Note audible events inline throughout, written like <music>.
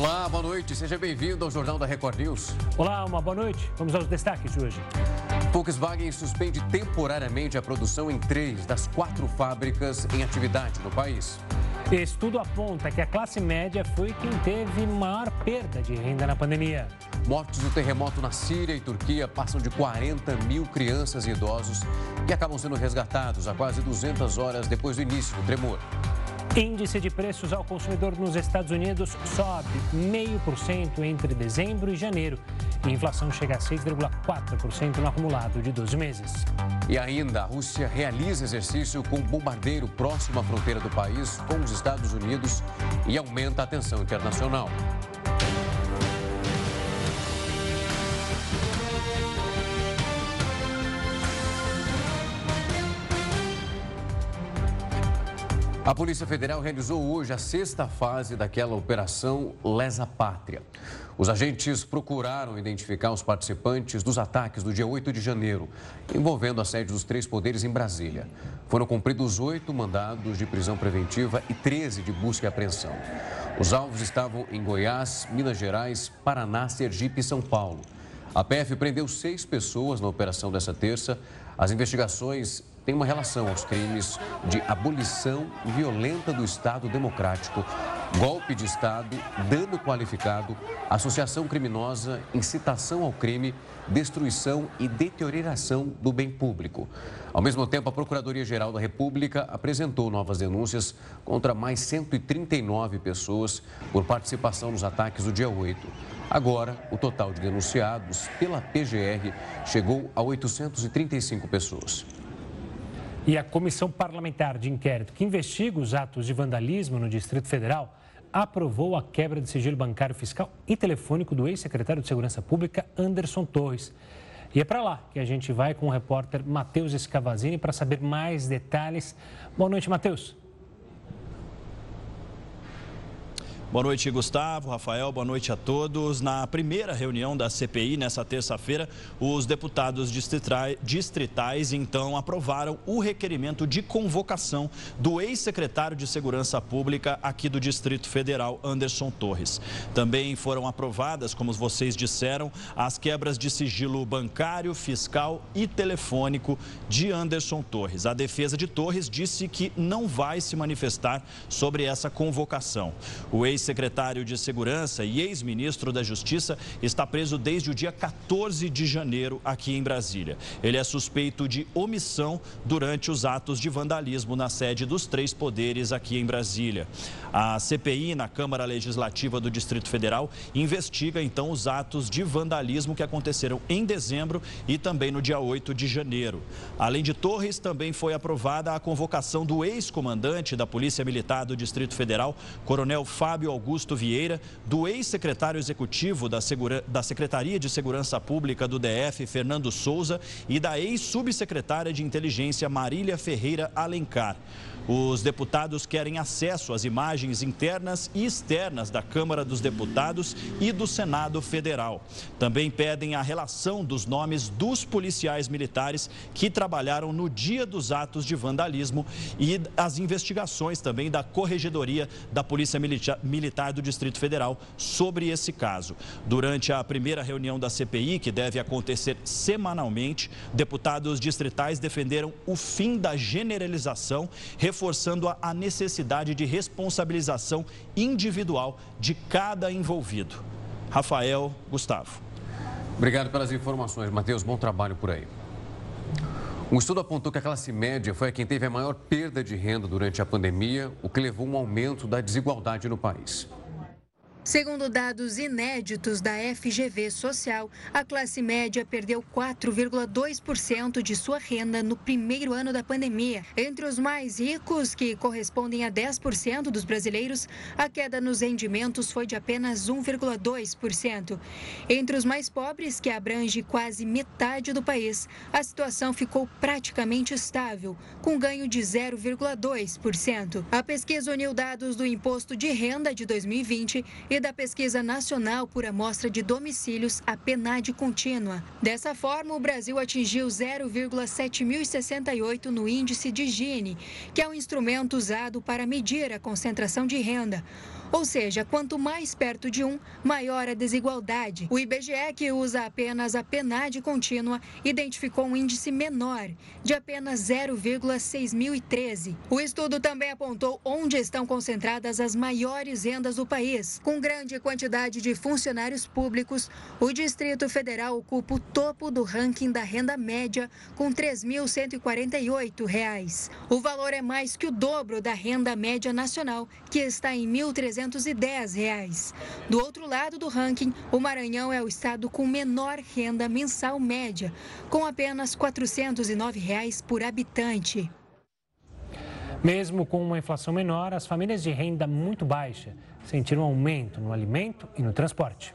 Olá, boa noite. Seja bem-vindo ao Jornal da Record News. Olá, uma boa noite. Vamos aos destaques de hoje. Volkswagen suspende temporariamente a produção em três das quatro fábricas em atividade no país. Estudo aponta que a classe média foi quem teve maior perda de renda na pandemia. Mortes do terremoto na Síria e Turquia passam de 40 mil crianças e idosos que acabam sendo resgatados a quase 200 horas depois do início do tremor. Índice de preços ao consumidor nos Estados Unidos sobe 0,5% entre dezembro e janeiro. E a inflação chega a 6,4% no acumulado de 12 meses. E ainda, a Rússia realiza exercício com bombardeiro próximo à fronteira do país com os Estados Unidos e aumenta a tensão internacional. A Polícia Federal realizou hoje a sexta fase daquela operação Lesa Pátria. Os agentes procuraram identificar os participantes dos ataques do dia 8 de janeiro, envolvendo a sede dos três poderes em Brasília. Foram cumpridos oito mandados de prisão preventiva e 13 de busca e apreensão. Os alvos estavam em Goiás, Minas Gerais, Paraná, Sergipe e São Paulo. A PF prendeu seis pessoas na operação dessa terça. As investigações tem uma relação aos crimes de abolição violenta do Estado Democrático, golpe de Estado, dano qualificado, associação criminosa, incitação ao crime, destruição e deterioração do bem público. Ao mesmo tempo, a Procuradoria-Geral da República apresentou novas denúncias contra mais 139 pessoas por participação nos ataques do dia 8. Agora, o total de denunciados pela PGR chegou a 835 pessoas. E a Comissão Parlamentar de Inquérito que investiga os atos de vandalismo no Distrito Federal aprovou a quebra de sigilo bancário fiscal e telefônico do ex-secretário de Segurança Pública, Anderson Torres. E é para lá que a gente vai com o repórter Matheus Escavazini para saber mais detalhes. Boa noite, Matheus. Boa noite, Gustavo, Rafael, boa noite a todos. Na primeira reunião da CPI, nessa terça-feira, os deputados distritais, então, aprovaram o requerimento de convocação do ex-secretário de Segurança Pública aqui do Distrito Federal, Anderson Torres. Também foram aprovadas, como vocês disseram, as quebras de sigilo bancário, fiscal e telefônico de Anderson Torres. A defesa de Torres disse que não vai se manifestar sobre essa convocação. O ex ex-secretário de Segurança e ex-ministro da Justiça, está preso desde o dia 14 de janeiro aqui em Brasília. Ele é suspeito de omissão durante os atos de vandalismo na sede dos três poderes aqui em Brasília. A CPI na Câmara Legislativa do Distrito Federal investiga então os atos de vandalismo que aconteceram em dezembro e também no dia 8 de janeiro. Além de Torres, também foi aprovada a convocação do ex-comandante da Polícia Militar do Distrito Federal, Coronel Fábio Augusto Vieira, do ex-secretário executivo da, Segura... da Secretaria de Segurança Pública do DF, Fernando Souza, e da ex-subsecretária de Inteligência, Marília Ferreira Alencar. Os deputados querem acesso às imagens internas e externas da Câmara dos Deputados e do Senado Federal. Também pedem a relação dos nomes dos policiais militares que trabalharam no dia dos atos de vandalismo e as investigações também da Corregedoria da Polícia Militar do Distrito Federal sobre esse caso. Durante a primeira reunião da CPI, que deve acontecer semanalmente, deputados distritais defenderam o fim da generalização, reforçando a necessidade de responsabilização individual de cada envolvido. Rafael, Gustavo. Obrigado pelas informações, Matheus. Bom trabalho por aí. Um estudo apontou que a classe média foi a quem teve a maior perda de renda durante a pandemia, o que levou a um aumento da desigualdade no país. Segundo dados inéditos da FGV Social, a classe média perdeu 4,2% de sua renda no primeiro ano da pandemia. Entre os mais ricos, que correspondem a 10% dos brasileiros, a queda nos rendimentos foi de apenas 1,2%. Entre os mais pobres, que abrange quase metade do país, a situação ficou praticamente estável, com ganho de 0,2%. A pesquisa uniu dados do Imposto de Renda de 2020 e da Pesquisa Nacional por Amostra de Domicílios, a PNAD contínua. Dessa forma, o Brasil atingiu 0,7068 no índice de Gini, que é um instrumento usado para medir a concentração de renda. Ou seja, quanto mais perto de um, maior a desigualdade. O IBGE, que usa apenas a PNAD contínua, identificou um índice menor, de apenas 0,6013. O estudo também apontou onde estão concentradas as maiores rendas do país. Com grande quantidade de funcionários públicos, o Distrito Federal ocupa o topo do ranking da renda média, com R$ 3.148. O valor é mais que o dobro da renda média nacional, que está em R$ 1.310. Do outro lado do ranking, o Maranhão é o estado com menor renda mensal média, com apenas 409 reais por habitante. Mesmo com uma inflação menor, as famílias de renda muito baixa sentiram aumento no alimento e no transporte.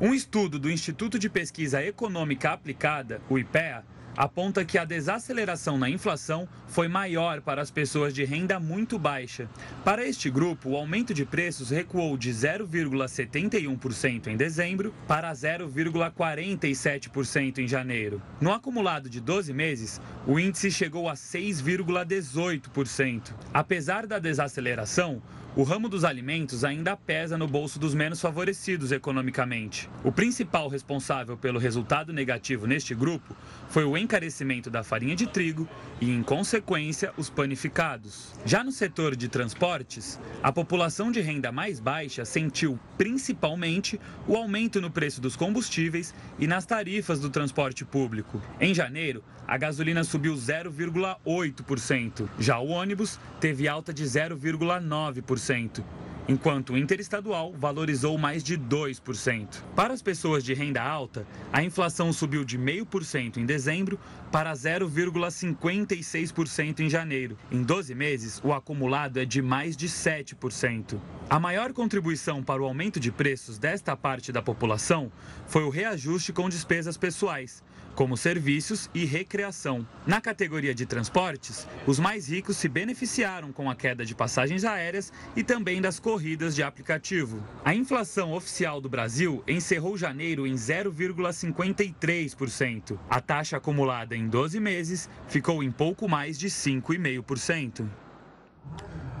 Um estudo do Instituto de Pesquisa Econômica Aplicada, o IPEA, aponta que a desaceleração na inflação foi maior para as pessoas de renda muito baixa. Para este grupo, o aumento de preços recuou de 0,71% em dezembro para 0,47% em janeiro. No acumulado de 12 meses, o índice chegou a 6,18%. Apesar da desaceleração, o ramo dos alimentos ainda pesa no bolso dos menos favorecidos economicamente. O principal responsável pelo resultado negativo neste grupo foi o encarecimento da farinha de trigo e, em consequência, os panificados. Já no setor de transportes, a população de renda mais baixa sentiu principalmente o aumento no preço dos combustíveis e nas tarifas do transporte público. Em janeiro, a gasolina subiu 0,8%. Já o ônibus teve alta de 0,9%, enquanto o interestadual valorizou mais de 2%. Para as pessoas de renda alta, a inflação subiu de 0,5% em dezembro para 0,56% em janeiro. Em 12 meses, o acumulado é de mais de 7%. A maior contribuição para o aumento de preços desta parte da população foi o reajuste com despesas pessoais como serviços e recreação. Na categoria de transportes, os mais ricos se beneficiaram com a queda de passagens aéreas e também das corridas de aplicativo. A inflação oficial do Brasil encerrou janeiro em 0,53%. A taxa acumulada em 12 meses ficou em pouco mais de 5,5%.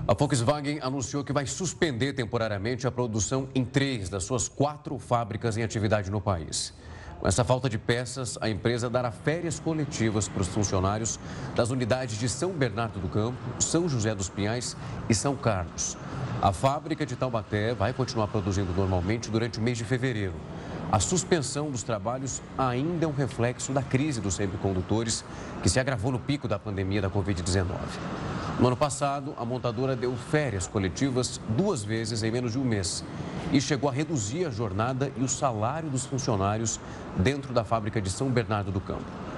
A Volkswagen anunciou que vai suspender temporariamente a produção em três das suas quatro fábricas em atividade no país. Com essa falta de peças, a empresa dará férias coletivas para os funcionários das unidades de São Bernardo do Campo, São José dos Pinhais e São Carlos. A fábrica de Taubaté vai continuar produzindo normalmente durante o mês de fevereiro. A suspensão dos trabalhos ainda é um reflexo da crise dos semicondutores, que se agravou no pico da pandemia da Covid-19. No ano passado, a montadora deu férias coletivas duas vezes em menos de um mês e chegou a reduzir a jornada e o salário dos funcionários dentro da fábrica de São Bernardo do Campo.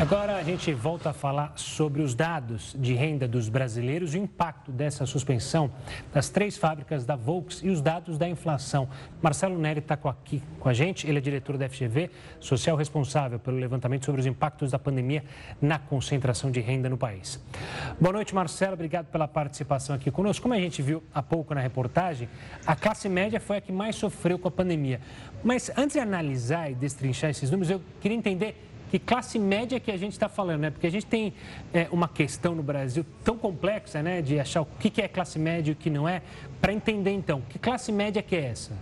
Agora a gente volta a falar sobre os dados de renda dos brasileiros e o impacto dessa suspensão das três fábricas da Volks e os dados da inflação. Marcelo Neri está aqui com a gente, ele é diretor da FGV, social responsável pelo levantamento sobre os impactos da pandemia na concentração de renda no país. Boa noite, Marcelo, obrigado pela participação aqui conosco. Como a gente viu há pouco na reportagem, a classe média foi a que mais sofreu com a pandemia. Mas antes de analisar e destrinchar esses números, eu queria entender que classe média que a gente está falando, né? Porque a gente tem é, uma questão no Brasil tão complexa, né? De achar o que é classe média e o que não é. Para entender, então, que classe média que é essa?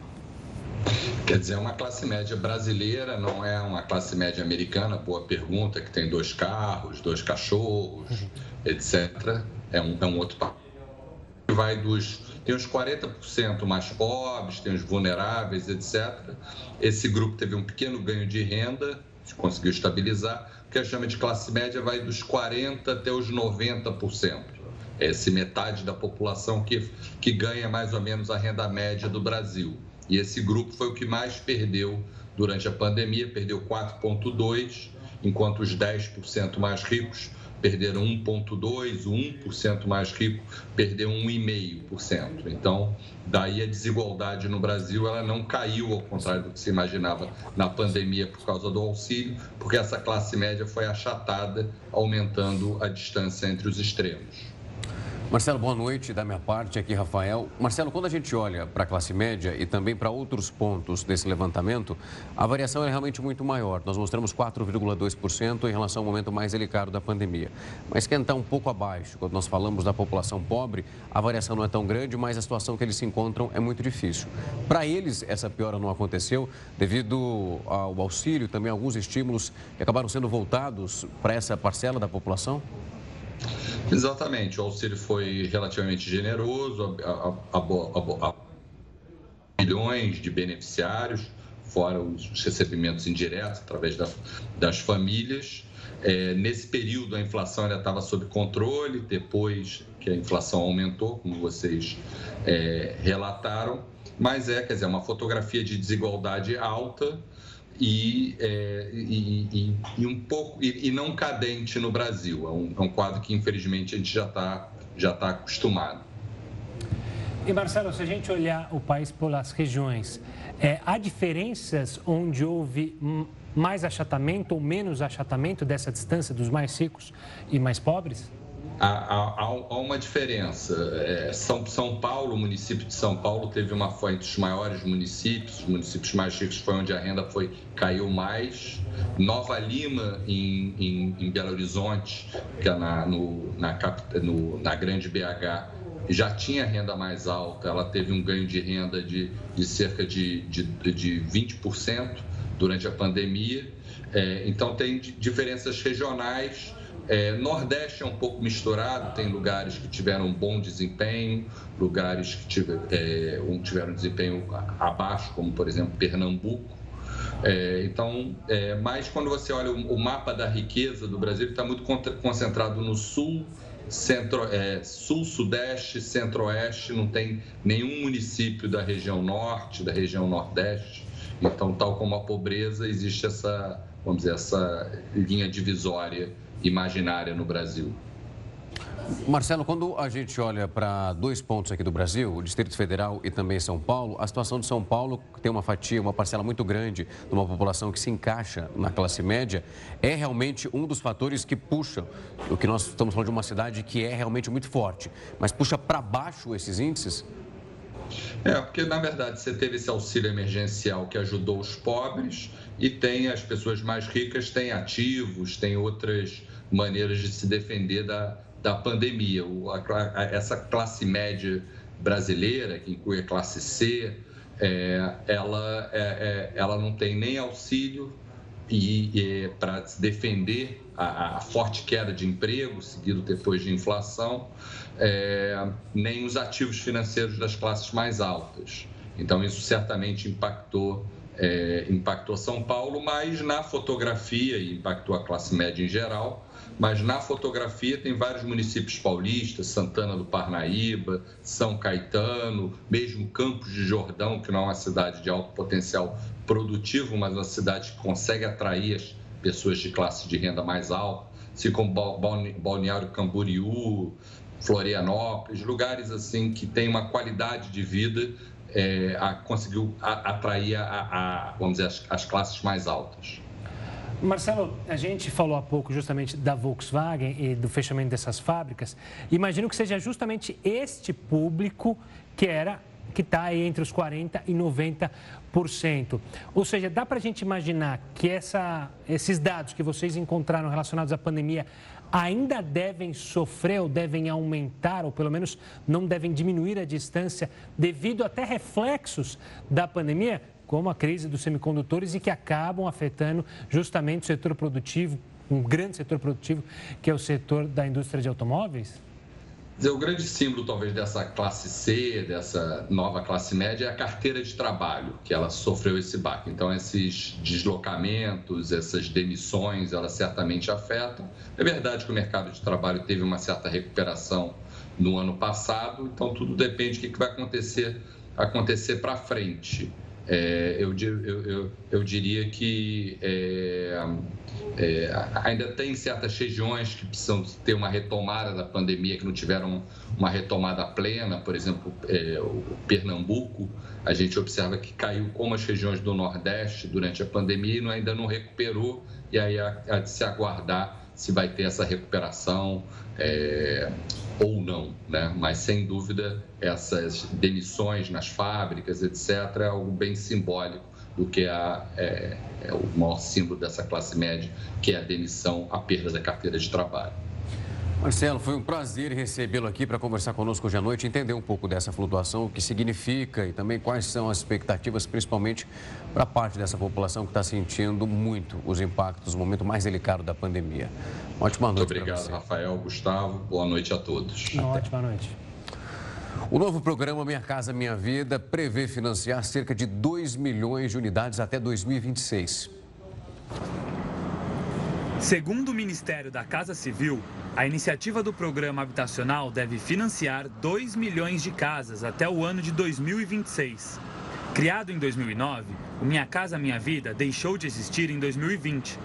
Quer dizer, uma classe média brasileira não é uma classe média americana, boa pergunta, que tem dois carros, dois cachorros, uhum. etc. É um, é um outro papo. Vai dos. Tem os 40% mais pobres, tem os vulneráveis, etc. Esse grupo teve um pequeno ganho de renda, conseguiu estabilizar, o que a chama de classe média vai dos 40% até os 90%. Essa metade da população que, que ganha mais ou menos a renda média do Brasil. E esse grupo foi o que mais perdeu durante a pandemia, perdeu 4,2%, enquanto os 10% mais ricos perderam 1,2%, o 1% mais rico perdeu 1,5%. Então, daí a desigualdade no Brasil ela não caiu, ao contrário do que se imaginava na pandemia por causa do auxílio, porque essa classe média foi achatada, aumentando a distância entre os extremos. Marcelo, boa noite da minha parte, aqui Rafael. Marcelo, quando a gente olha para a classe média e também para outros pontos desse levantamento, a variação é realmente muito maior. Nós mostramos 4,2% em relação ao momento mais delicado da pandemia. Mas quem está um pouco abaixo, quando nós falamos da população pobre, a variação não é tão grande, mas a situação que eles se encontram é muito difícil. Para eles, essa piora não aconteceu devido ao auxílio, também alguns estímulos que acabaram sendo voltados para essa parcela da população? Exatamente, o auxílio foi relativamente generoso, milhões de beneficiários, fora os recebimentos indiretos através da, das famílias. É, nesse período a inflação ainda estava sob controle, depois que a inflação aumentou, como vocês é, relataram, mas é, quer dizer, uma fotografia de desigualdade alta, e, é, e, e, e, um pouco e, não cadente no Brasil. É um, é um, quadro que infelizmente a gente já está já tá acostumado. E Marcelo, se a gente olhar o país pelas regiões, é, há diferenças onde houve mais achatamento ou menos achatamento dessa distância dos mais ricos e mais pobres? Há, há, há uma diferença. É, São, São Paulo, o município de São Paulo, teve uma foi entre os maiores municípios, os municípios mais ricos foi onde a renda foi caiu mais. Nova Lima, em, em, em Belo Horizonte, que é na, no, na, no, na grande BH, já tinha renda mais alta, ela teve um ganho de renda de, de cerca de, de, de 20% durante a pandemia. É, então, tem diferenças regionais é, Nordeste é um pouco misturado, tem lugares que tiveram bom desempenho, lugares que tiver, é, tiveram desempenho abaixo, como por exemplo Pernambuco. É, então, é, mas quando você olha o, o, mapa da riqueza do Brasil, está muito concentrado no sul, centro, é, sul, sudeste, centro-oeste, não tem nenhum município da região norte, da região nordeste. Então, tal como a pobreza, existe essa, vamos dizer, essa linha divisória imaginária no Brasil. Marcelo, quando a gente olha para dois pontos aqui do Brasil, o Distrito Federal e também São Paulo, a situação de São Paulo tem uma fatia, uma parcela muito grande de uma população que se encaixa na classe média, é realmente um dos fatores que puxa, o que nós estamos falando de uma cidade que é realmente muito forte, mas puxa para baixo esses índices? É, porque na verdade você teve esse auxílio emergencial que ajudou os pobres e tem as pessoas mais ricas, têm ativos, tem outras maneiras de se defender da, da pandemia. O, a, a, essa classe média brasileira, que inclui a classe C, é, ela, é, é, ela não tem nem auxílio e, e para se defender a, a, forte queda de emprego, seguido depois de inflação, é, nem os ativos financeiros das classes mais altas. Então, isso certamente impactou, é, impactou São Paulo, mas na fotografia, e impactou a classe média em geral, mas na fotografia tem vários municípios paulistas, Santana do Parnaíba, São Caetano, mesmo Campos de Jordão, que não é uma cidade de alto potencial produtivo, mas uma cidade que consegue atrair as pessoas de classe de renda mais alta, assim como Balneário Camboriú, Florianópolis, lugares assim que têm uma qualidade de vida, é, a, conseguiu a, atrair a, vamos dizer, as, as classes mais altas. Marcelo, a gente falou há pouco justamente da Volkswagen e do fechamento dessas fábricas. Imagino que seja justamente este público que era que está entre os 40% e 90%. Ou seja, dá para a gente imaginar que essa, esses dados que vocês encontraram relacionados à pandemia ainda devem sofrer ou devem aumentar, ou pelo menos não devem diminuir a distância devido até reflexos da pandemia? como a crise dos semicondutores e que acabam afetando justamente o setor produtivo, um grande setor produtivo, que é o setor da indústria de automóveis? O grande símbolo, talvez, dessa classe C, dessa nova classe média, é a carteira de trabalho, que ela sofreu esse baque. Então, esses deslocamentos, essas demissões, elas certamente afetam. É verdade que o mercado de trabalho teve uma certa recuperação no ano passado, então tudo depende do que vai acontecer, acontecer para frente. É, eu, eu, eu, eu, diria que é, é, ainda tem certas regiões que precisam ter uma retomada da pandemia, que não tiveram uma retomada plena, por exemplo, é, o Pernambuco, a gente observa que caiu como as regiões do Nordeste durante a pandemia e ainda não recuperou, e aí há, há de se aguardar se vai ter essa recuperação é, ou não, né? Mas sem dúvida essas demissões nas fábricas, etc, é algo bem simbólico do que a, é, é o maior símbolo dessa classe média, que é a demissão, a perda da carteira de trabalho. Marcelo, foi um prazer recebê-lo aqui para conversar conosco hoje à noite, entender um pouco dessa flutuação, o que significa e também quais são as expectativas, principalmente para parte dessa população que está sentindo muito os impactos no momento mais delicado da pandemia. Uma ótima noite. Muito obrigado, Rafael, Gustavo. Boa noite a todos. Uma ótima noite. O novo programa Minha Casa Minha Vida prevê financiar cerca de 2 milhões de unidades até 2026. Segundo o Ministério da Casa Civil, a iniciativa do programa habitacional deve financiar 2 milhões de casas até o ano de 2026. Criado em 2009, o Minha Casa Minha Vida deixou de existir em 2020.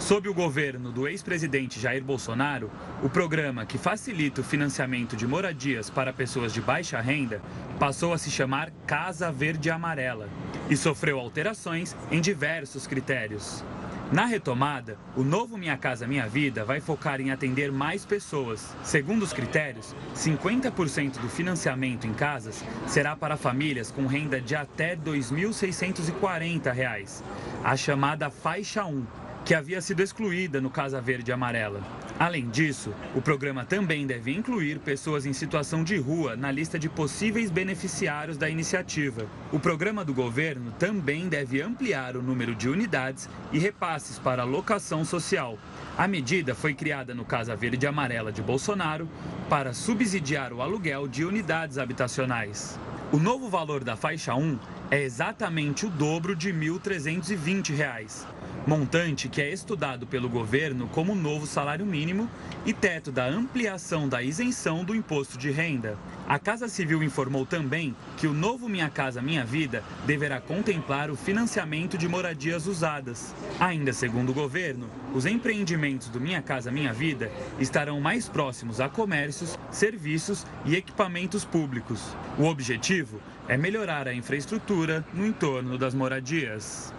Sob o governo do ex-presidente Jair Bolsonaro, o programa que facilita o financiamento de moradias para pessoas de baixa renda passou a se chamar Casa Verde Amarela e sofreu alterações em diversos critérios. Na retomada, o novo Minha Casa Minha Vida vai focar em atender mais pessoas. Segundo os critérios, 50% do financiamento em casas será para famílias com renda de até R$ 2.640, a chamada faixa 1, que havia sido excluída no Casa Verde e Amarela. Além disso, o programa também deve incluir pessoas em situação de rua na lista de possíveis beneficiários da iniciativa. O programa do governo também deve ampliar o número de unidades e repasses para locação social. A medida foi criada no Casa Verde e Amarela de Bolsonaro para subsidiar o aluguel de unidades habitacionais. O novo valor da faixa 1 é exatamente o dobro de R$ 1.320 montante que é estudado pelo governo como novo salário mínimo e teto da ampliação da isenção do imposto de renda. A Casa Civil informou também que o novo Minha Casa Minha Vida deverá contemplar o financiamento de moradias usadas. Ainda segundo o governo, os empreendimentos do Minha Casa Minha Vida estarão mais próximos a comércios, serviços e equipamentos públicos. O objetivo é melhorar a infraestrutura no entorno das moradias.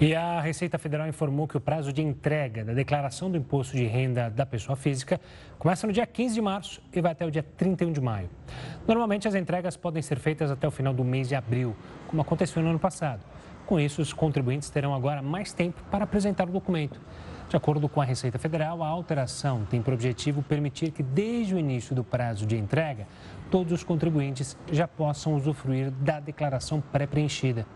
E a Receita Federal informou que o prazo de entrega da declaração do imposto de renda da pessoa física começa no dia 15 de março e vai até o dia 31 de maio. Normalmente, as entregas podem ser feitas até o final do mês de abril, como aconteceu no ano passado. Com isso, os contribuintes terão agora mais tempo para apresentar o documento. De acordo com a Receita Federal, a alteração tem por objetivo permitir que, desde o início do prazo de entrega, todos os contribuintes já possam usufruir da declaração pré-preenchida.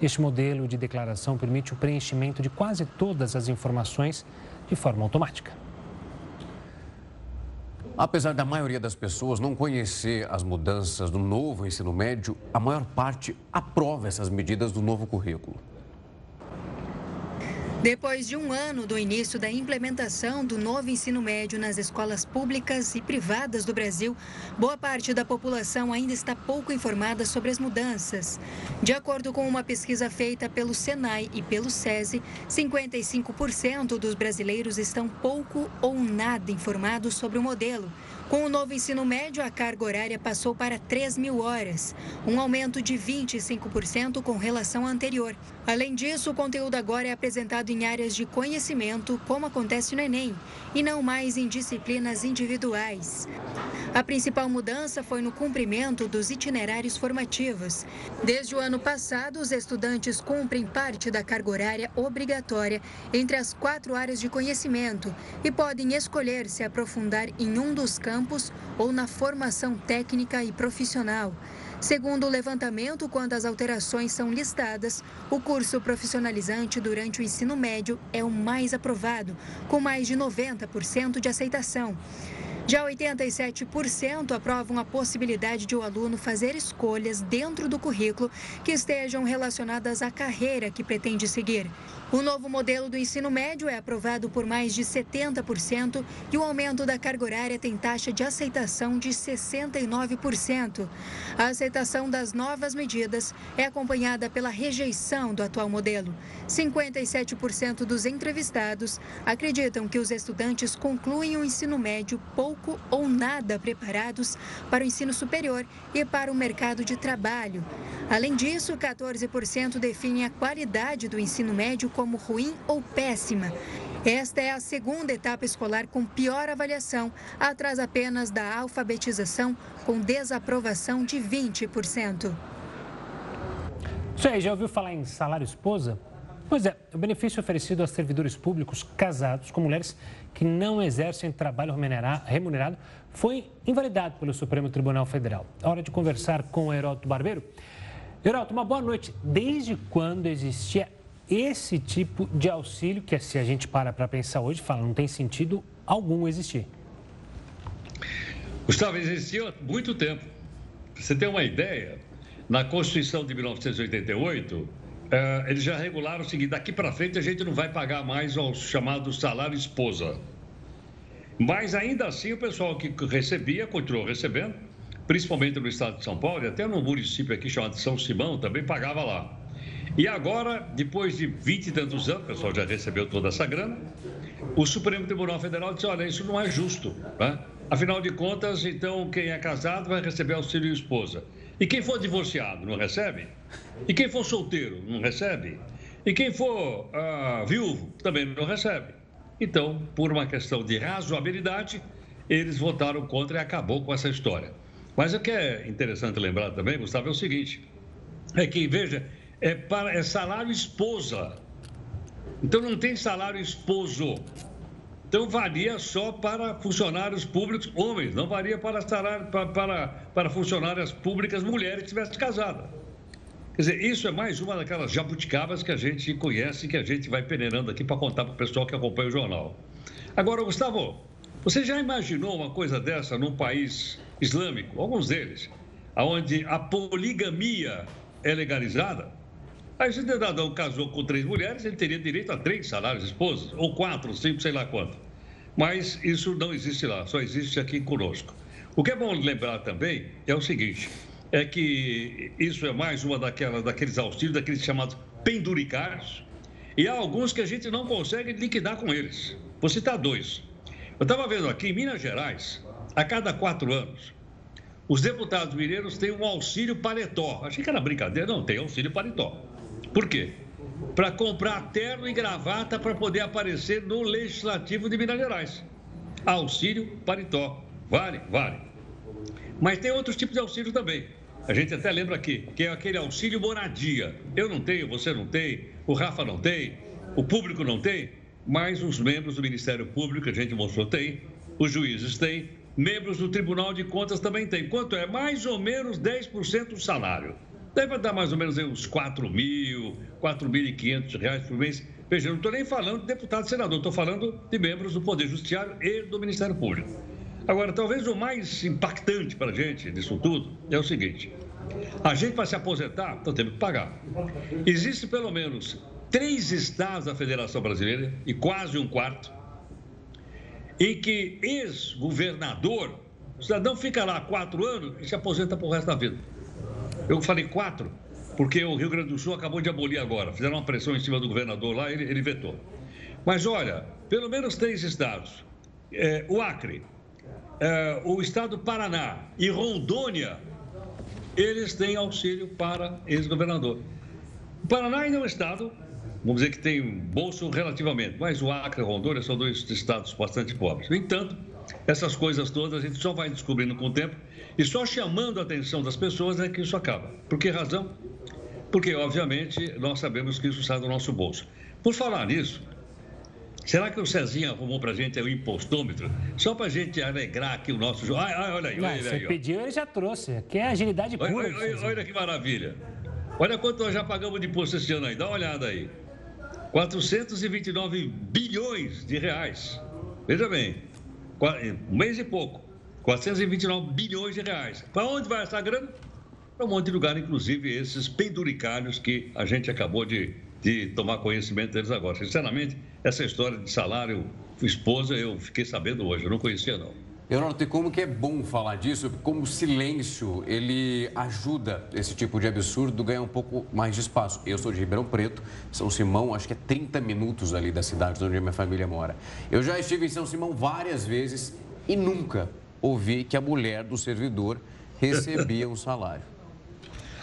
Este modelo de declaração permite o preenchimento de quase todas as informações de forma automática. Apesar da maioria das pessoas não conhecer as mudanças do novo ensino médio, a maior parte aprova essas medidas do novo currículo. Depois de um ano do início da implementação do novo ensino médio nas escolas públicas e privadas do Brasil, boa parte da população ainda está pouco informada sobre as mudanças. De acordo com uma pesquisa feita pelo Senai e pelo SESI, 55% dos brasileiros estão pouco ou nada informados sobre o modelo. Com o novo ensino médio, a carga horária passou para 3 mil horas, um aumento de 25% com relação à anterior. Além disso, o conteúdo agora é apresentado em áreas de conhecimento, como acontece no Enem, e não mais em disciplinas individuais. A principal mudança foi no cumprimento dos itinerários formativos. Desde o ano passado, os estudantes cumprem parte da carga horária obrigatória entre as quatro áreas de conhecimento e podem escolher se aprofundar em um dos campos ou na formação técnica e profissional. Segundo o levantamento, quando as alterações são listadas, o curso profissionalizante durante o ensino médio é o mais aprovado, com mais de 90% de aceitação. Já 87% aprovam a possibilidade de o aluno fazer escolhas dentro do currículo que estejam relacionadas à carreira que pretende seguir. O novo modelo do ensino médio é aprovado por mais de 70% e o aumento da carga horária tem taxa de aceitação de 69%. A aceitação das novas medidas é acompanhada pela rejeição do atual modelo. 57% dos entrevistados acreditam que os estudantes concluem o ensino médio pouco ou nada preparados para o ensino superior e para o mercado de trabalho. Além disso, 14% definem a qualidade do ensino médio como ruim ou péssima. Esta é a segunda etapa escolar com pior avaliação, atrás apenas da alfabetização, com desaprovação de 20%. Você aí, já ouviu falar em salário esposa? Pois é, o benefício oferecido a servidores públicos casados com mulheres que não exercem trabalho remunerado foi invalidado pelo Supremo Tribunal Federal. Hora de conversar com o Heroto Barbeiro. Heroto, uma boa noite. Desde quando existia esse tipo de auxílio, que se a gente para para pensar hoje, fala, não tem sentido algum existir? Gustavo, existiu há muito tempo. você tem uma ideia, na Constituição de 1988, eh, eles já regularam o seguinte: daqui para frente a gente não vai pagar mais o chamado salário esposa. Mas ainda assim o pessoal que recebia continuou recebendo, principalmente no estado de São Paulo, e até no município aqui chamado São Simão também pagava lá. E agora, depois de 20 e tantos anos, o pessoal já recebeu toda essa grana, o Supremo Tribunal Federal disse: olha, isso não é justo. Né? Afinal de contas, então, quem é casado vai receber auxílio esposa. E quem for divorciado não recebe? E quem for solteiro não recebe? E quem for ah, viúvo também não recebe? Então, por uma questão de razoabilidade, eles votaram contra e acabou com essa história. Mas o que é interessante lembrar também, Gustavo, é o seguinte: é que, veja, é, para, é salário esposa. Então não tem salário esposo. Então varia só para funcionários públicos homens, não varia para, para, para, para funcionárias públicas mulheres que estivessem casadas. Quer dizer, isso é mais uma daquelas jabuticabas que a gente conhece, que a gente vai peneirando aqui para contar para o pessoal que acompanha o jornal. Agora, Gustavo, você já imaginou uma coisa dessa num país islâmico, alguns deles, onde a poligamia é legalizada? Aí, se o cidadão casou com três mulheres, ele teria direito a três salários esposas, ou quatro, cinco, sei lá quanto. Mas isso não existe lá, só existe aqui conosco. O que é bom lembrar também é o seguinte: é que isso é mais uma daquelas, daqueles auxílios, daqueles chamados penduricários, e há alguns que a gente não consegue liquidar com eles. Vou citar dois. Eu estava vendo aqui em Minas Gerais, a cada quatro anos, os deputados mineiros têm um auxílio paletó. Achei que era brincadeira, não, tem auxílio paletó. Por quê? Para comprar terno e gravata para poder aparecer no Legislativo de Minas Gerais. Auxílio paletó. Vale, vale. Mas tem outros tipos de auxílio também. A gente até lembra aqui, que é aquele auxílio moradia. Eu não tenho, você não tem, o Rafa não tem, o público não tem, mas os membros do Ministério Público, a gente mostrou, tem, os juízes têm, membros do Tribunal de Contas também têm. Quanto é? Mais ou menos 10% do salário. Deve dar mais ou menos uns 4 mil, 4.500 reais por mês. Veja, eu não estou nem falando de deputado e senador, estou falando de membros do Poder Judiciário e do Ministério Público. Agora, talvez o mais impactante para a gente disso tudo é o seguinte: a gente, para se aposentar, está tendo que pagar. Existe pelo menos três estados da Federação Brasileira, e quase um quarto, em que ex-governador, o cidadão fica lá quatro anos e se aposenta para o resto da vida. Eu falei quatro, porque o Rio Grande do Sul acabou de abolir agora. Fizeram uma pressão em cima do governador lá, ele, ele vetou. Mas olha, pelo menos três estados: é, o Acre, é, o estado do Paraná e Rondônia, eles têm auxílio para ex-governador. O Paraná ainda é um estado, vamos dizer que tem bolso relativamente, mas o Acre e Rondônia são dois estados bastante pobres. No entanto, essas coisas todas a gente só vai descobrindo com o tempo e só chamando a atenção das pessoas é que isso acaba. Por que razão? Porque, obviamente, nós sabemos que isso sai do nosso bolso. Por falar nisso, será que o Cezinha arrumou para a gente o impostômetro? Só para a gente alegrar aqui o nosso jogo. Ai, ai, olha aí, olha aí. Você pediu, ele já trouxe. Que é agilidade pura. Olha, olha, olha que maravilha. Olha quanto nós já pagamos de imposto esse ano aí. Dá uma olhada aí. 429 bilhões de reais. Veja bem, um mês e pouco. 429 bilhões de reais. Para onde vai essa grana? Para um monte de lugar, inclusive esses penduricários que a gente acabou de, de tomar conhecimento deles agora. Sinceramente, essa história de salário esposa eu fiquei sabendo hoje, eu não conhecia não. Eu noto como que é bom falar disso, como o silêncio, ele ajuda esse tipo de absurdo a ganhar um pouco mais de espaço. Eu sou de Ribeirão Preto, São Simão, acho que é 30 minutos ali da cidade onde a minha família mora. Eu já estive em São Simão várias vezes e nunca ouvi que a mulher do servidor recebia um salário.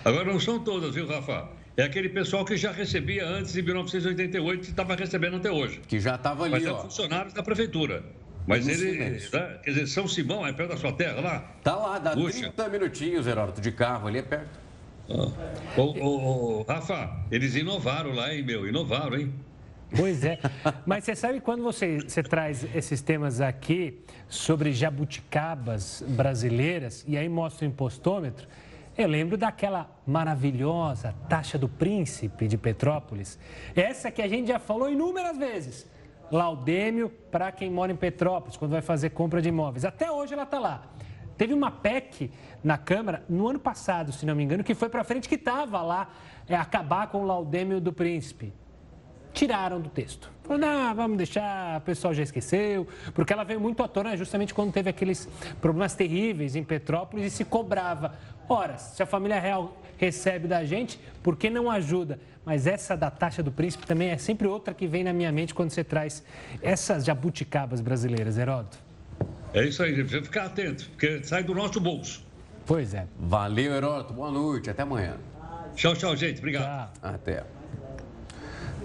Agora, não são todas, viu, Rafa? é aquele pessoal que já recebia antes de 1988 e estava recebendo até hoje. Que já estava ali, Mas é ó. funcionários da prefeitura. Mas ele, né, quer dizer, São Simão é perto da sua terra lá? Tá lá, dá Puxa. 30 minutinhos, Heródoto, de carro ali é perto. Ô, ô, ô, Rafa, eles inovaram lá, hein, meu? Inovaram, hein? Pois é. <laughs> Mas você sabe quando você, você traz esses temas aqui sobre jabuticabas brasileiras e aí mostra o impostômetro, eu lembro daquela maravilhosa taxa do príncipe de Petrópolis. Essa que a gente já falou inúmeras vezes. Laudêmio para quem mora em Petrópolis, quando vai fazer compra de imóveis. Até hoje ela está lá. Teve uma PEC na Câmara no ano passado, se não me engano, que foi para frente que estava lá é, acabar com o laudêmio do príncipe tiraram do texto. Falaram, não, vamos deixar, o pessoal já esqueceu, porque ela veio muito à tona justamente quando teve aqueles problemas terríveis em Petrópolis e se cobrava. Ora, se a família real recebe da gente, por que não ajuda? Mas essa da taxa do príncipe também é sempre outra que vem na minha mente quando você traz essas jabuticabas brasileiras, Heródoto. É isso aí, precisa ficar atento, porque sai do nosso bolso. Pois é. Valeu, Heródoto. Boa noite. Até amanhã. Tchau, tchau, gente. Obrigado. Tá. Até.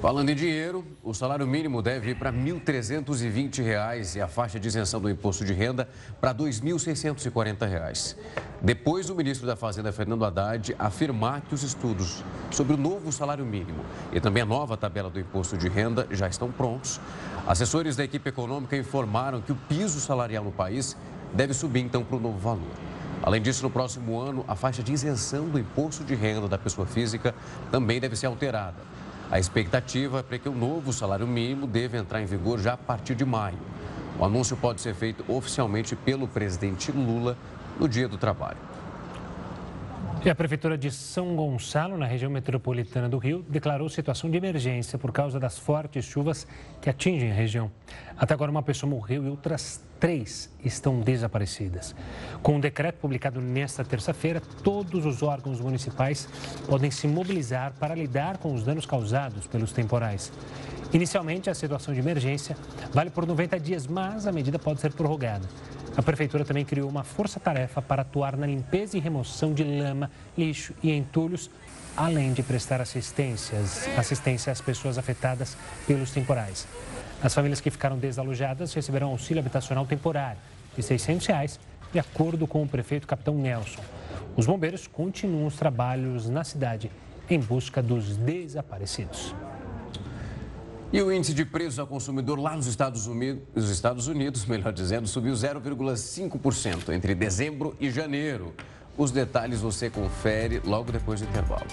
Falando em dinheiro, o salário mínimo deve ir para 1.320 reais e a faixa de isenção do imposto de renda para 2.640 reais. Depois do ministro da Fazenda, Fernando Haddad, afirmar que os estudos sobre o novo salário mínimo e também a nova tabela do imposto de renda já estão prontos, assessores da equipe econômica informaram que o piso salarial no país deve subir então para o novo valor. Além disso, no próximo ano, a faixa de isenção do imposto de renda da pessoa física também deve ser alterada. A expectativa é para que o novo salário mínimo deve entrar em vigor já a partir de maio. O anúncio pode ser feito oficialmente pelo presidente Lula no Dia do Trabalho. E a Prefeitura de São Gonçalo, na região metropolitana do Rio, declarou situação de emergência por causa das fortes chuvas que atingem a região. Até agora, uma pessoa morreu e outras três estão desaparecidas. Com o um decreto publicado nesta terça-feira, todos os órgãos municipais podem se mobilizar para lidar com os danos causados pelos temporais. Inicialmente, a situação de emergência vale por 90 dias, mas a medida pode ser prorrogada. A Prefeitura também criou uma força-tarefa para atuar na limpeza e remoção de lama, lixo e entulhos, além de prestar assistências, assistência às pessoas afetadas pelos temporais. As famílias que ficaram desalojadas receberão auxílio habitacional temporário de 600 reais, de acordo com o prefeito Capitão Nelson. Os bombeiros continuam os trabalhos na cidade em busca dos desaparecidos. E o índice de preços ao consumidor lá nos Estados Unidos, nos Estados Unidos melhor dizendo, subiu 0,5% entre dezembro e janeiro. Os detalhes você confere logo depois do intervalo.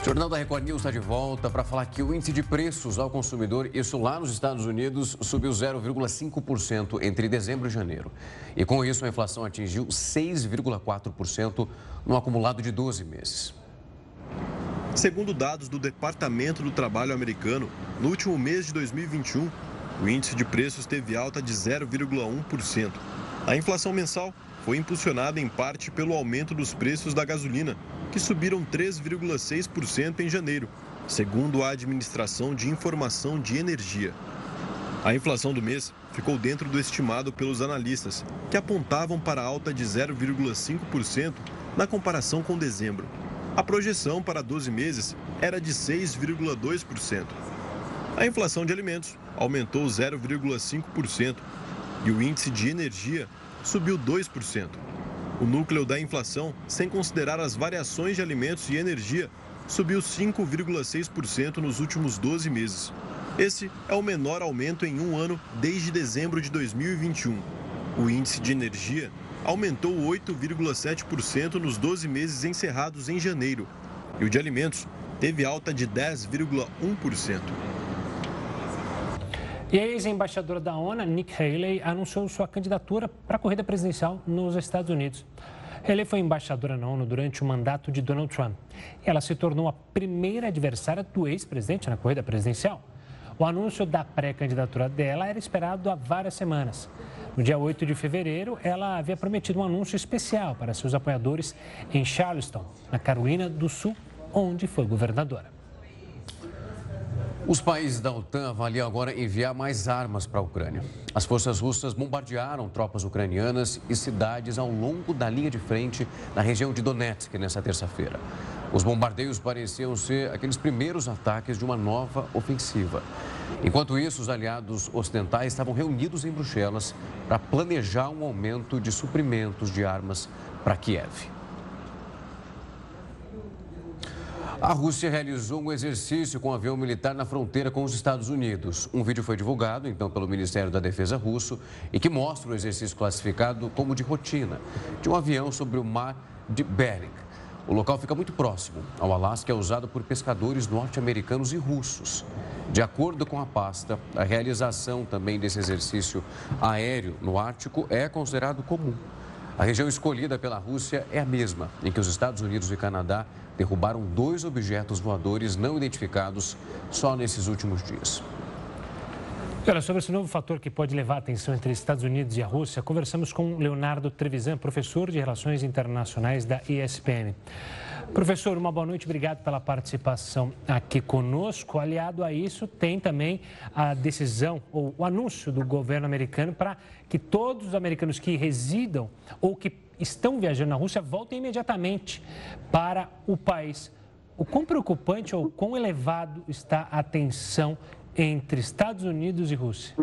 O Jornal da Record News está de volta para falar que o índice de preços ao consumidor, isso lá nos Estados Unidos, subiu 0,5% entre dezembro e janeiro. E com isso, a inflação atingiu 6,4% no acumulado de 12 meses. Segundo dados do Departamento do Trabalho americano, no último mês de 2021, o índice de preços teve alta de 0,1%. A inflação mensal foi impulsionada em parte pelo aumento dos preços da gasolina, que subiram 3,6% em janeiro, segundo a Administração de Informação de Energia. A inflação do mês ficou dentro do estimado pelos analistas, que apontavam para alta de 0,5% na comparação com dezembro. A projeção para 12 meses era de 6,2%. A inflação de alimentos aumentou 0,5% e o índice de energia subiu 2%. O núcleo da inflação, sem considerar as variações de alimentos e energia, subiu 5,6% nos últimos 12 meses. Esse é o menor aumento em um ano desde dezembro de 2021. O índice de energia aumentou 8,7% nos 12 meses encerrados em janeiro. E o de alimentos teve alta de 10,1%. E a ex-embaixadora da ONU, Nick Haley, anunciou sua candidatura para a corrida presidencial nos Estados Unidos. Haley foi embaixadora na ONU durante o mandato de Donald Trump. Ela se tornou a primeira adversária do ex-presidente na corrida presidencial. O anúncio da pré-candidatura dela era esperado há várias semanas. No dia 8 de fevereiro, ela havia prometido um anúncio especial para seus apoiadores em Charleston, na Carolina do Sul, onde foi governadora. Os países da OTAN avaliam agora enviar mais armas para a Ucrânia. As forças russas bombardearam tropas ucranianas e cidades ao longo da linha de frente na região de Donetsk nesta terça-feira. Os bombardeios pareciam ser aqueles primeiros ataques de uma nova ofensiva. Enquanto isso, os aliados ocidentais estavam reunidos em Bruxelas para planejar um aumento de suprimentos de armas para Kiev. A Rússia realizou um exercício com um avião militar na fronteira com os Estados Unidos. Um vídeo foi divulgado, então, pelo Ministério da Defesa russo e que mostra o exercício classificado como de rotina de um avião sobre o mar de Bering. O local fica muito próximo ao Alasca, é usado por pescadores norte-americanos e russos. De acordo com a pasta, a realização também desse exercício aéreo no Ártico é considerado comum. A região escolhida pela Rússia é a mesma em que os Estados Unidos e Canadá derrubaram dois objetos voadores não identificados só nesses últimos dias. Olha, sobre esse novo fator que pode levar a tensão entre Estados Unidos e a Rússia, conversamos com Leonardo Trevisan, professor de Relações Internacionais da ESPM. Professor, uma boa noite, obrigado pela participação aqui conosco. Aliado a isso, tem também a decisão ou o anúncio do governo americano para que todos os americanos que residam ou que estão viajando na Rússia voltem imediatamente para o país. O quão preocupante ou quão elevado está a tensão entre Estados Unidos e Rússia?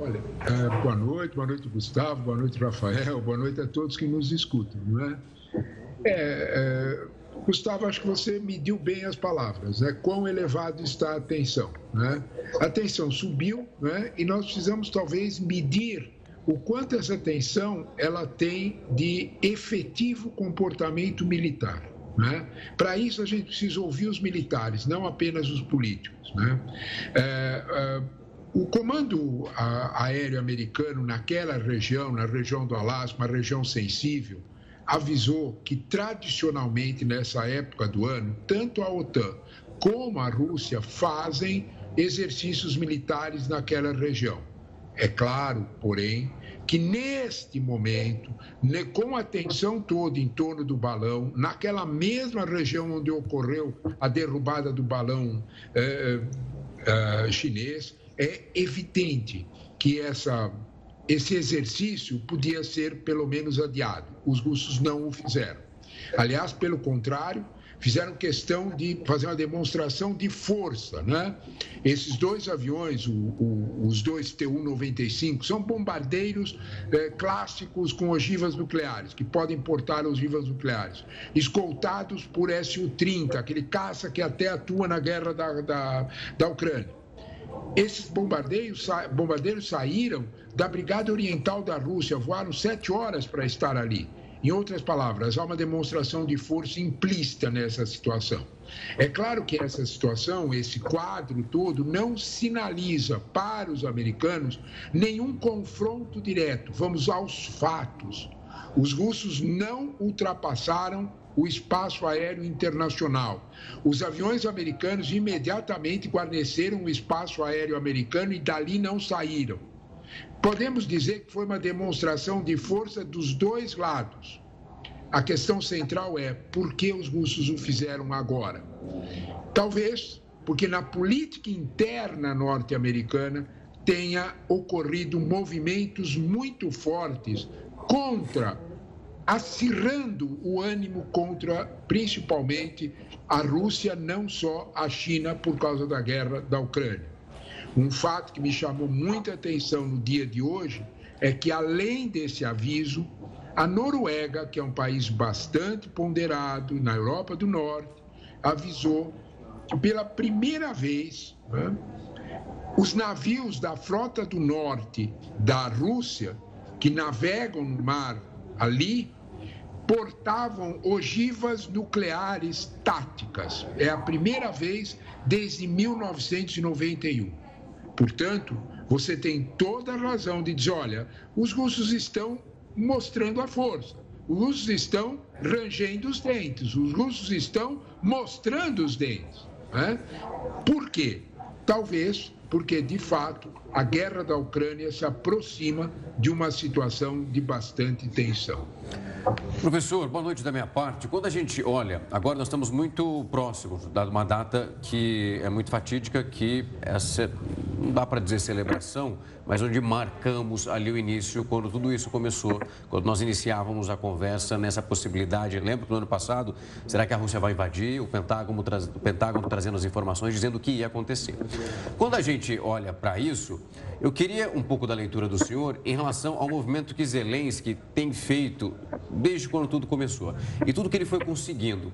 Olha, é, boa noite, boa noite, Gustavo, boa noite, Rafael, boa noite a todos que nos escutam, não é? É, é, Gustavo, acho que você mediu bem as palavras, né? Quão elevado está a tensão, né? A tensão subiu, né? E nós precisamos talvez medir o quanto essa tensão ela tem de efetivo comportamento militar. Né? Para isso a gente precisa ouvir os militares, não apenas os políticos. Né? É, é, o comando aéreo americano naquela região, na região do Alasca, uma região sensível, avisou que tradicionalmente nessa época do ano, tanto a OTAN como a Rússia fazem exercícios militares naquela região. É claro, porém, que neste momento, né, com a tensão toda em torno do balão, naquela mesma região onde ocorreu a derrubada do balão é, é, chinês, é evidente que essa esse exercício podia ser pelo menos adiado. Os russos não o fizeram. Aliás, pelo contrário, fizeram questão de fazer uma demonstração de força. Né? Esses dois aviões, o, o, os dois Tu-95, são bombardeiros é, clássicos com ogivas nucleares, que podem portar ogivas nucleares, escoltados por Su-30, aquele caça que até atua na guerra da, da, da Ucrânia. Esses bombardeiros, bombardeiros saíram da Brigada Oriental da Rússia, voaram sete horas para estar ali. Em outras palavras, há uma demonstração de força implícita nessa situação. É claro que essa situação, esse quadro todo, não sinaliza para os americanos nenhum confronto direto. Vamos aos fatos. Os russos não ultrapassaram o espaço aéreo internacional. Os aviões americanos imediatamente guarneceram o espaço aéreo americano e dali não saíram. Podemos dizer que foi uma demonstração de força dos dois lados. A questão central é por que os russos o fizeram agora? Talvez porque na política interna norte-americana tenha ocorrido movimentos muito fortes contra acirrando o ânimo contra, principalmente, a Rússia, não só a China, por causa da guerra da Ucrânia. Um fato que me chamou muita atenção no dia de hoje é que, além desse aviso, a Noruega, que é um país bastante ponderado na Europa do Norte, avisou pela primeira vez né, os navios da frota do norte da Rússia, que navegam no mar ali, portavam ogivas nucleares táticas. É a primeira vez desde 1991. Portanto, você tem toda a razão de dizer: olha, os russos estão mostrando a força, os russos estão rangendo os dentes, os russos estão mostrando os dentes. Né? Por quê? Talvez porque, de fato, a guerra da Ucrânia se aproxima de uma situação de bastante tensão. Professor, boa noite da minha parte. Quando a gente olha, agora nós estamos muito próximos de uma data que é muito fatídica, que não dá para dizer celebração, mas onde marcamos ali o início, quando tudo isso começou, quando nós iniciávamos a conversa nessa possibilidade. Lembro que no ano passado, será que a Rússia vai invadir? O Pentágono, o Pentágono trazendo as informações, dizendo que ia acontecer. Quando a gente olha para isso, eu queria um pouco da leitura do senhor em relação ao movimento que Zelensky tem feito desde quando tudo começou e tudo que ele foi conseguindo.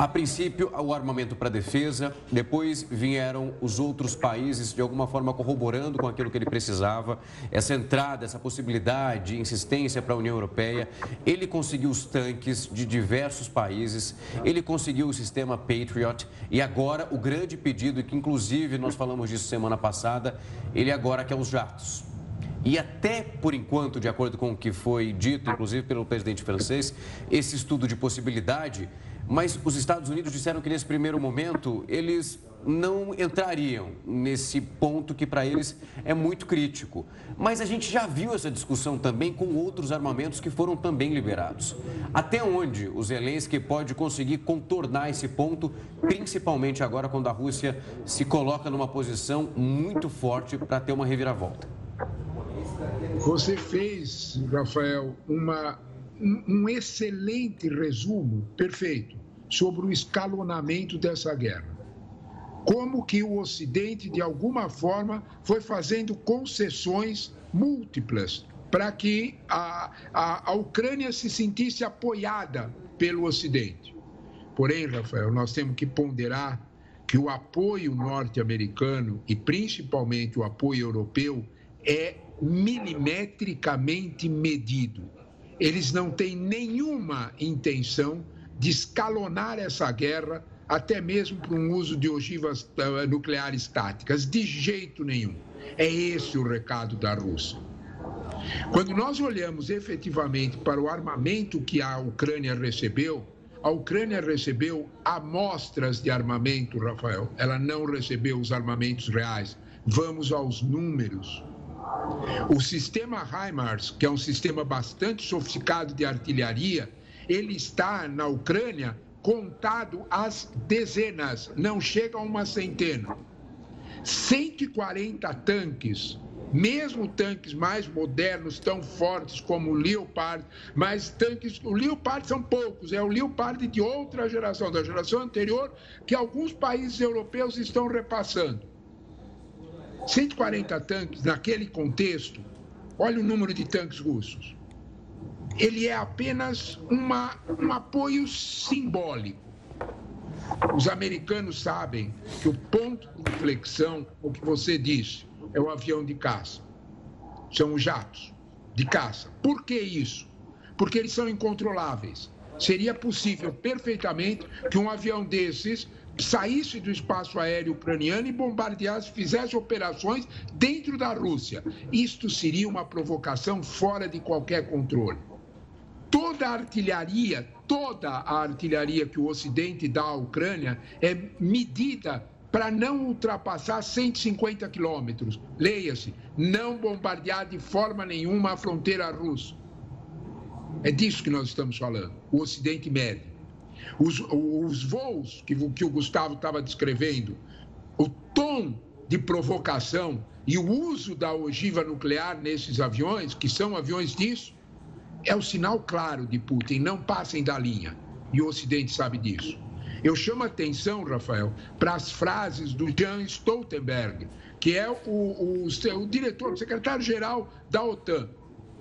A princípio, o armamento para defesa, depois vieram os outros países de alguma forma corroborando com aquilo que ele precisava, essa entrada, essa possibilidade, insistência para a União Europeia. Ele conseguiu os tanques de diversos países, ele conseguiu o sistema Patriot e agora o grande pedido, que inclusive nós falamos disso semana passada, ele agora quer os jatos. E até por enquanto, de acordo com o que foi dito, inclusive pelo presidente francês, esse estudo de possibilidade mas os Estados Unidos disseram que nesse primeiro momento eles não entrariam nesse ponto que para eles é muito crítico. Mas a gente já viu essa discussão também com outros armamentos que foram também liberados. Até onde o Zelensky pode conseguir contornar esse ponto, principalmente agora quando a Rússia se coloca numa posição muito forte para ter uma reviravolta? Você fez, Rafael, uma, um excelente resumo, perfeito sobre o escalonamento dessa guerra. Como que o Ocidente, de alguma forma, foi fazendo concessões múltiplas para que a, a, a Ucrânia se sentisse apoiada pelo Ocidente. Porém, Rafael, nós temos que ponderar que o apoio norte-americano e principalmente o apoio europeu é milimetricamente medido. Eles não têm nenhuma intenção de escalonar essa guerra, até mesmo para um uso de ogivas uh, nucleares táticas. De jeito nenhum. É esse o recado da Rússia. Quando nós olhamos efetivamente para o armamento que a Ucrânia recebeu, a Ucrânia recebeu amostras de armamento, Rafael. Ela não recebeu os armamentos reais. Vamos aos números. O sistema HIMARS, que é um sistema bastante sofisticado de artilharia, ele está na Ucrânia contado às dezenas, não chega a uma centena. 140 tanques, mesmo tanques mais modernos, tão fortes como o Leopard, mas tanques, o Leopard são poucos, é o Leopard de outra geração, da geração anterior, que alguns países europeus estão repassando. 140 tanques naquele contexto, olha o número de tanques russos ele é apenas uma, um apoio simbólico. Os americanos sabem que o ponto de inflexão, o que você disse, é o avião de caça. São os jatos de caça. Por que isso? Porque eles são incontroláveis. Seria possível perfeitamente que um avião desses saísse do espaço aéreo ucraniano e bombardeasse, fizesse operações dentro da Rússia. Isto seria uma provocação fora de qualquer controle toda a artilharia, toda a artilharia que o Ocidente dá à Ucrânia é medida para não ultrapassar 150 quilômetros. Leia-se, não bombardear de forma nenhuma a fronteira russa. É disso que nós estamos falando. O Ocidente mede. Os, os voos que, que o Gustavo estava descrevendo, o tom de provocação e o uso da ogiva nuclear nesses aviões, que são aviões disso, é o sinal claro de Putin, não passem da linha. E o Ocidente sabe disso. Eu chamo a atenção, Rafael, para as frases do Jan Stoltenberg, que é o, o, o diretor, o secretário-geral da OTAN.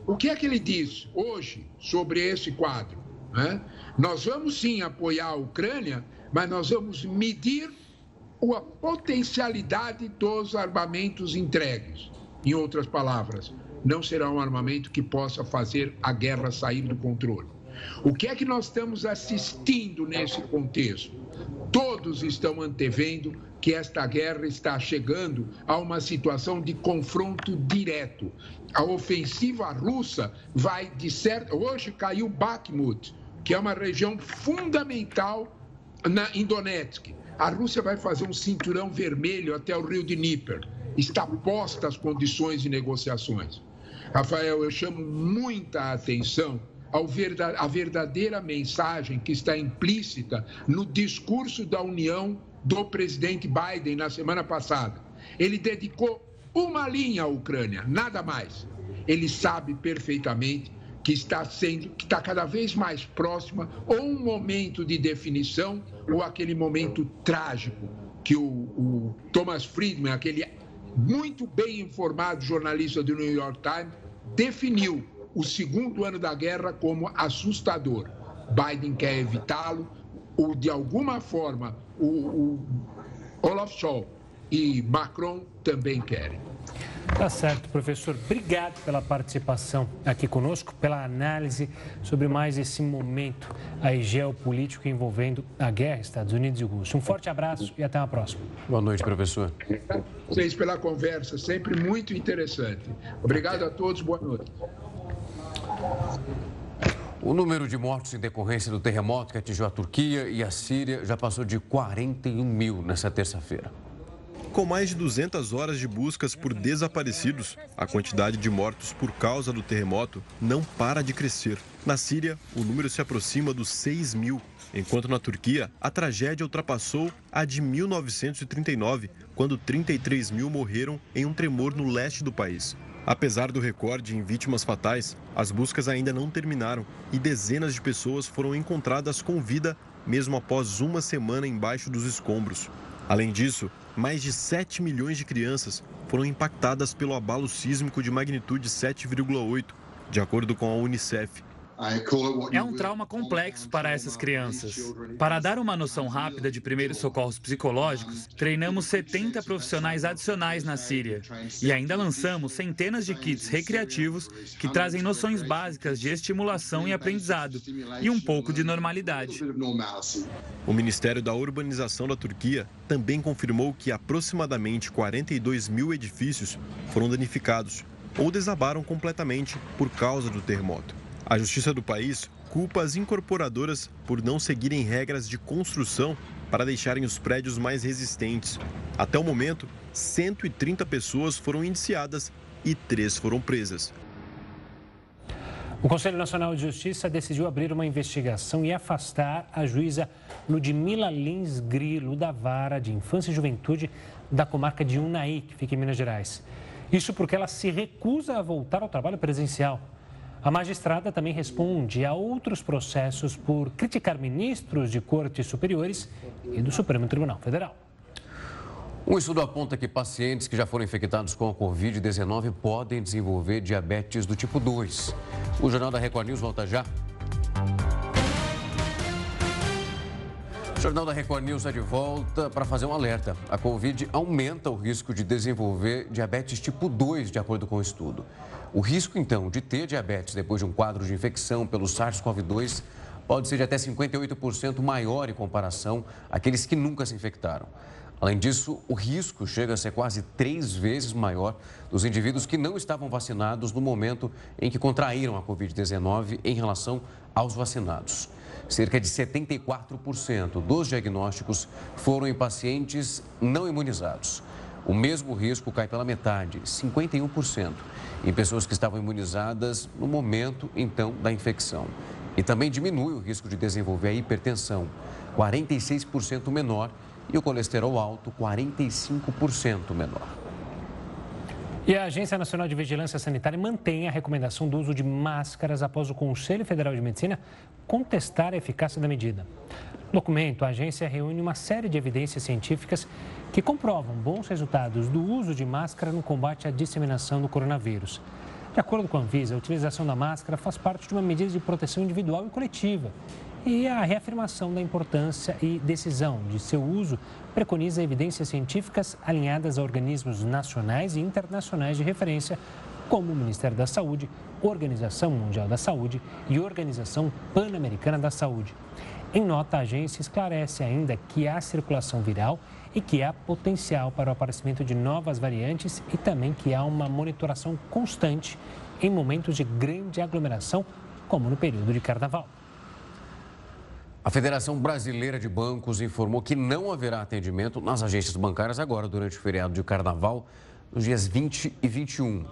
O que é que ele diz hoje sobre esse quadro? Né? Nós vamos sim apoiar a Ucrânia, mas nós vamos medir a potencialidade dos armamentos entregues. Em outras palavras, não será um armamento que possa fazer a guerra sair do controle. O que é que nós estamos assistindo nesse contexto? Todos estão antevendo que esta guerra está chegando a uma situação de confronto direto. A ofensiva russa vai de certo. Hoje caiu Bakhmut, que é uma região fundamental na, Donetsk A Rússia vai fazer um cinturão vermelho até o rio de Dnieper. Está posta as condições de negociações. Rafael, eu chamo muita atenção à verdadeira mensagem que está implícita no discurso da União do presidente Biden na semana passada. Ele dedicou uma linha à Ucrânia, nada mais. Ele sabe perfeitamente que está sendo, que está cada vez mais próxima ou um momento de definição ou aquele momento trágico que o, o Thomas Friedman, aquele muito bem informado jornalista do New York Times, definiu o segundo ano da guerra como assustador. Biden quer evitá-lo, ou de alguma forma o, o Olaf Scholz e Macron também querem. Tá certo, professor. Obrigado pela participação aqui conosco, pela análise sobre mais esse momento aí geopolítico envolvendo a guerra Estados Unidos e Rússia. Um forte abraço e até uma próxima. Boa noite, professor. Vocês pela conversa, sempre muito interessante. Obrigado a todos, boa noite. O número de mortos em decorrência do terremoto que atingiu a Turquia e a Síria já passou de 41 mil nessa terça-feira. Com mais de 200 horas de buscas por desaparecidos, a quantidade de mortos por causa do terremoto não para de crescer. Na Síria, o número se aproxima dos 6 mil, enquanto na Turquia, a tragédia ultrapassou a de 1939, quando 33 mil morreram em um tremor no leste do país. Apesar do recorde em vítimas fatais, as buscas ainda não terminaram e dezenas de pessoas foram encontradas com vida mesmo após uma semana embaixo dos escombros. Além disso, mais de 7 milhões de crianças foram impactadas pelo abalo sísmico de magnitude 7,8, de acordo com a Unicef. É um trauma complexo para essas crianças. Para dar uma noção rápida de primeiros socorros psicológicos, treinamos 70 profissionais adicionais na Síria. e ainda lançamos centenas de kits recreativos que trazem noções básicas de estimulação e aprendizado e um pouco de normalidade. O Ministério da Urbanização da Turquia também confirmou que aproximadamente 42 mil edifícios foram danificados ou desabaram completamente por causa do terremoto. A justiça do país culpa as incorporadoras por não seguirem regras de construção para deixarem os prédios mais resistentes. Até o momento, 130 pessoas foram indiciadas e três foram presas. O Conselho Nacional de Justiça decidiu abrir uma investigação e afastar a juíza Ludmila Lins Grilo da Vara de Infância e Juventude da comarca de Unai, que fica em Minas Gerais. Isso porque ela se recusa a voltar ao trabalho presencial. A magistrada também responde a outros processos por criticar ministros de cortes superiores e do Supremo Tribunal Federal. Um estudo aponta que pacientes que já foram infectados com a Covid-19 podem desenvolver diabetes do tipo 2. O Jornal da Record News volta já. O Jornal da Record News é de volta para fazer um alerta. A Covid aumenta o risco de desenvolver diabetes tipo 2, de acordo com o estudo. O risco, então, de ter diabetes depois de um quadro de infecção pelo SARS-CoV-2 pode ser de até 58% maior em comparação àqueles que nunca se infectaram. Além disso, o risco chega a ser quase três vezes maior dos indivíduos que não estavam vacinados no momento em que contraíram a Covid-19 em relação aos vacinados. Cerca de 74% dos diagnósticos foram em pacientes não imunizados. O mesmo risco cai pela metade, 51%, em pessoas que estavam imunizadas no momento, então, da infecção. E também diminui o risco de desenvolver a hipertensão, 46% menor, e o colesterol alto, 45% menor. E a Agência Nacional de Vigilância Sanitária mantém a recomendação do uso de máscaras após o Conselho Federal de Medicina contestar a eficácia da medida. No documento, a agência reúne uma série de evidências científicas que comprovam bons resultados do uso de máscara no combate à disseminação do coronavírus. De acordo com a Anvisa, a utilização da máscara faz parte de uma medida de proteção individual e coletiva. E a reafirmação da importância e decisão de seu uso preconiza evidências científicas alinhadas a organismos nacionais e internacionais de referência, como o Ministério da Saúde, Organização Mundial da Saúde e Organização Pan-Americana da Saúde. Em nota, a agência esclarece ainda que há circulação viral e que há potencial para o aparecimento de novas variantes e também que há uma monitoração constante em momentos de grande aglomeração, como no período de carnaval. A Federação Brasileira de Bancos informou que não haverá atendimento nas agências bancárias agora durante o feriado de carnaval, nos dias 20 e 21.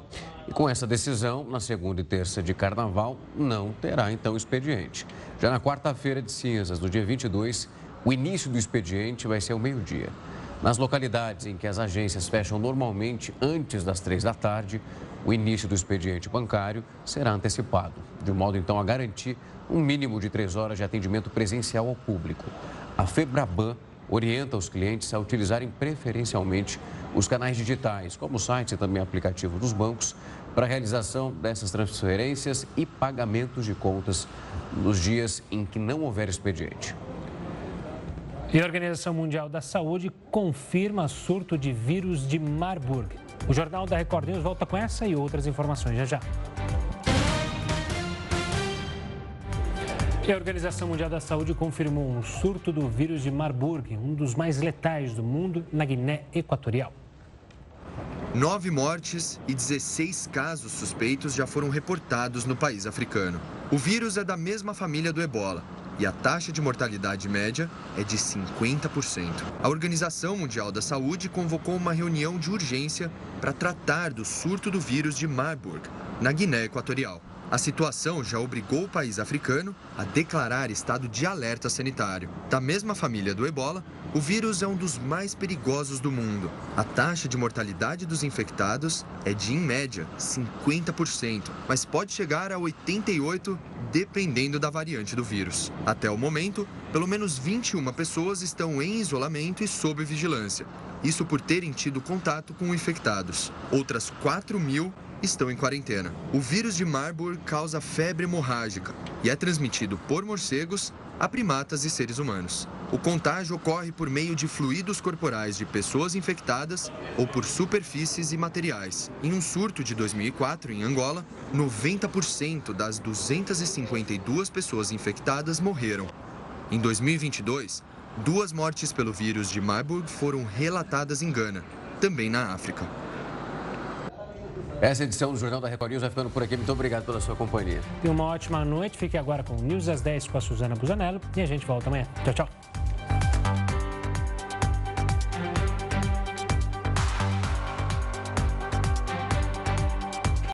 E com essa decisão, na segunda e terça de carnaval, não terá então expediente. Já na quarta-feira de cinzas, do dia 22, o início do expediente vai ser ao meio-dia. Nas localidades em que as agências fecham normalmente antes das três da tarde, o início do expediente bancário será antecipado, de modo então a garantir um mínimo de três horas de atendimento presencial ao público. A Febraban orienta os clientes a utilizarem preferencialmente os canais digitais, como sites e também aplicativo dos bancos, para a realização dessas transferências e pagamentos de contas nos dias em que não houver expediente. E a Organização Mundial da Saúde confirma surto de vírus de Marburg. O Jornal da Record News volta com essa e outras informações já já. E a Organização Mundial da Saúde confirmou um surto do vírus de Marburg, um dos mais letais do mundo, na Guiné Equatorial. Nove mortes e 16 casos suspeitos já foram reportados no país africano. O vírus é da mesma família do ebola e a taxa de mortalidade média é de 50%. A Organização Mundial da Saúde convocou uma reunião de urgência para tratar do surto do vírus de Marburg, na Guiné Equatorial. A situação já obrigou o país africano a declarar estado de alerta sanitário. Da mesma família do ebola, o vírus é um dos mais perigosos do mundo. A taxa de mortalidade dos infectados é de, em média, 50%, mas pode chegar a 88% dependendo da variante do vírus. Até o momento, pelo menos 21 pessoas estão em isolamento e sob vigilância. Isso por terem tido contato com infectados. Outras 4 mil estão em quarentena. O vírus de Marburg causa febre hemorrágica e é transmitido por morcegos a primatas e seres humanos. O contágio ocorre por meio de fluidos corporais de pessoas infectadas ou por superfícies e materiais. Em um surto de 2004 em Angola, 90% das 252 pessoas infectadas morreram. Em 2022, duas mortes pelo vírus de Marburg foram relatadas em Gana, também na África. Essa edição do Jornal da Record News vai ficando por aqui. Muito obrigado pela sua companhia. Tenha uma ótima noite. Fique agora com o News às 10 com a Suzana Busanello e a gente volta amanhã. Tchau, tchau.